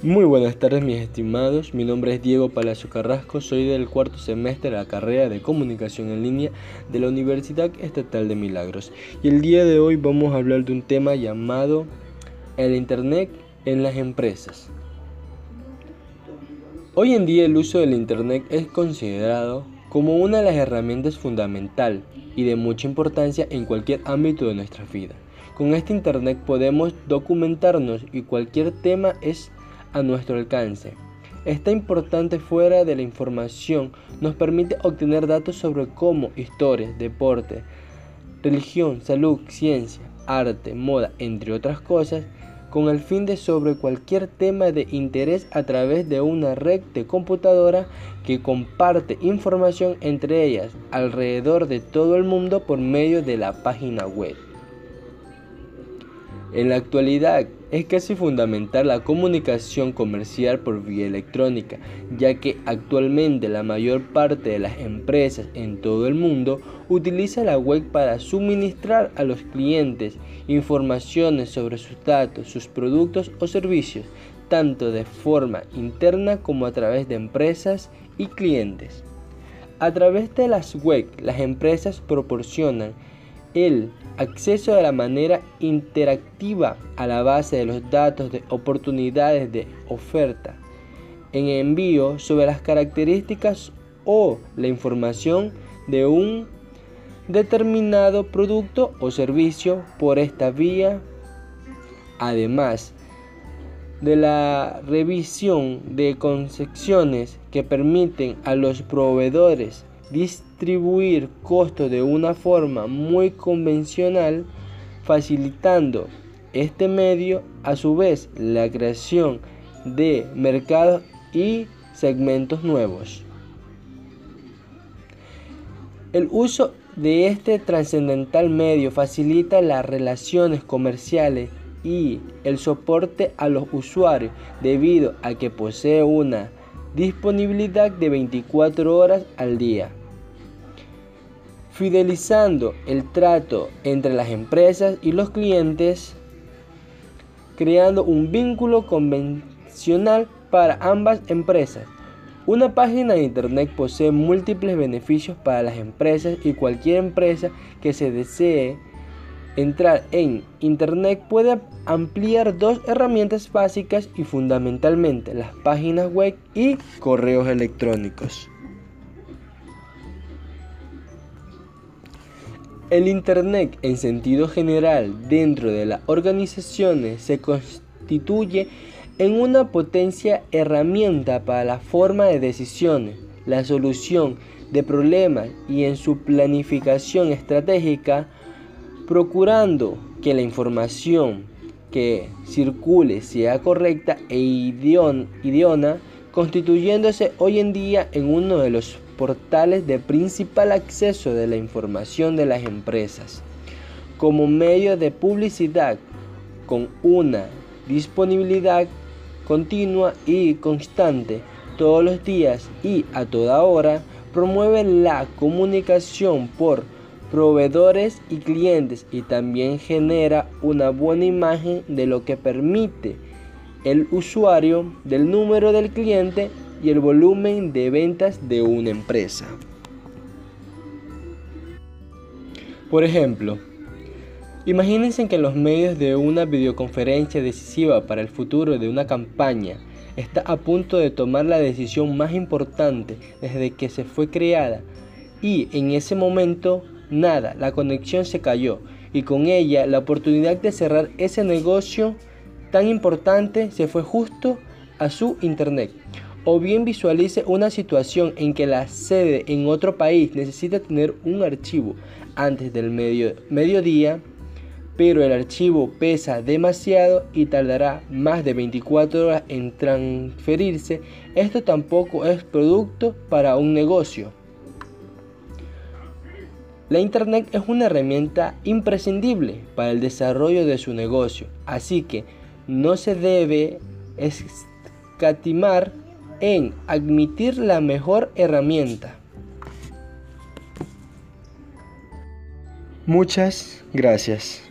Muy buenas tardes mis estimados, mi nombre es Diego Palacio Carrasco, soy del cuarto semestre de la carrera de Comunicación en Línea de la Universidad Estatal de Milagros y el día de hoy vamos a hablar de un tema llamado el Internet en las empresas. Hoy en día el uso del Internet es considerado como una de las herramientas fundamental y de mucha importancia en cualquier ámbito de nuestra vida. Con este Internet podemos documentarnos y cualquier tema es a nuestro alcance. Esta importante fuera de la información nos permite obtener datos sobre cómo historia, deporte, religión, salud, ciencia, arte, moda, entre otras cosas, con el fin de sobre cualquier tema de interés a través de una red de computadora que comparte información entre ellas alrededor de todo el mundo por medio de la página web. En la actualidad es casi fundamental la comunicación comercial por vía electrónica, ya que actualmente la mayor parte de las empresas en todo el mundo utiliza la web para suministrar a los clientes informaciones sobre sus datos, sus productos o servicios, tanto de forma interna como a través de empresas y clientes. A través de las web, las empresas proporcionan el acceso de la manera interactiva a la base de los datos de oportunidades de oferta en envío sobre las características o la información de un determinado producto o servicio por esta vía, además de la revisión de concepciones que permiten a los proveedores distribuir costos de una forma muy convencional, facilitando este medio a su vez la creación de mercados y segmentos nuevos. El uso de este trascendental medio facilita las relaciones comerciales y el soporte a los usuarios debido a que posee una disponibilidad de 24 horas al día fidelizando el trato entre las empresas y los clientes, creando un vínculo convencional para ambas empresas. Una página de Internet posee múltiples beneficios para las empresas y cualquier empresa que se desee entrar en Internet puede ampliar dos herramientas básicas y fundamentalmente las páginas web y correos electrónicos. El Internet en sentido general dentro de las organizaciones se constituye en una potencia herramienta para la forma de decisiones, la solución de problemas y en su planificación estratégica, procurando que la información que circule sea correcta e idónea, constituyéndose hoy en día en uno de los portales de principal acceso de la información de las empresas, como medio de publicidad con una disponibilidad continua y constante todos los días y a toda hora, promueve la comunicación por proveedores y clientes y también genera una buena imagen de lo que permite el usuario del número del cliente y el volumen de ventas de una empresa. Por ejemplo, imagínense que los medios de una videoconferencia decisiva para el futuro de una campaña está a punto de tomar la decisión más importante desde que se fue creada y en ese momento nada, la conexión se cayó y con ella la oportunidad de cerrar ese negocio tan importante se fue justo a su internet o bien visualice una situación en que la sede en otro país necesita tener un archivo antes del medio, mediodía, pero el archivo pesa demasiado y tardará más de 24 horas en transferirse, esto tampoco es producto para un negocio. La Internet es una herramienta imprescindible para el desarrollo de su negocio, así que no se debe escatimar en admitir la mejor herramienta. Muchas gracias.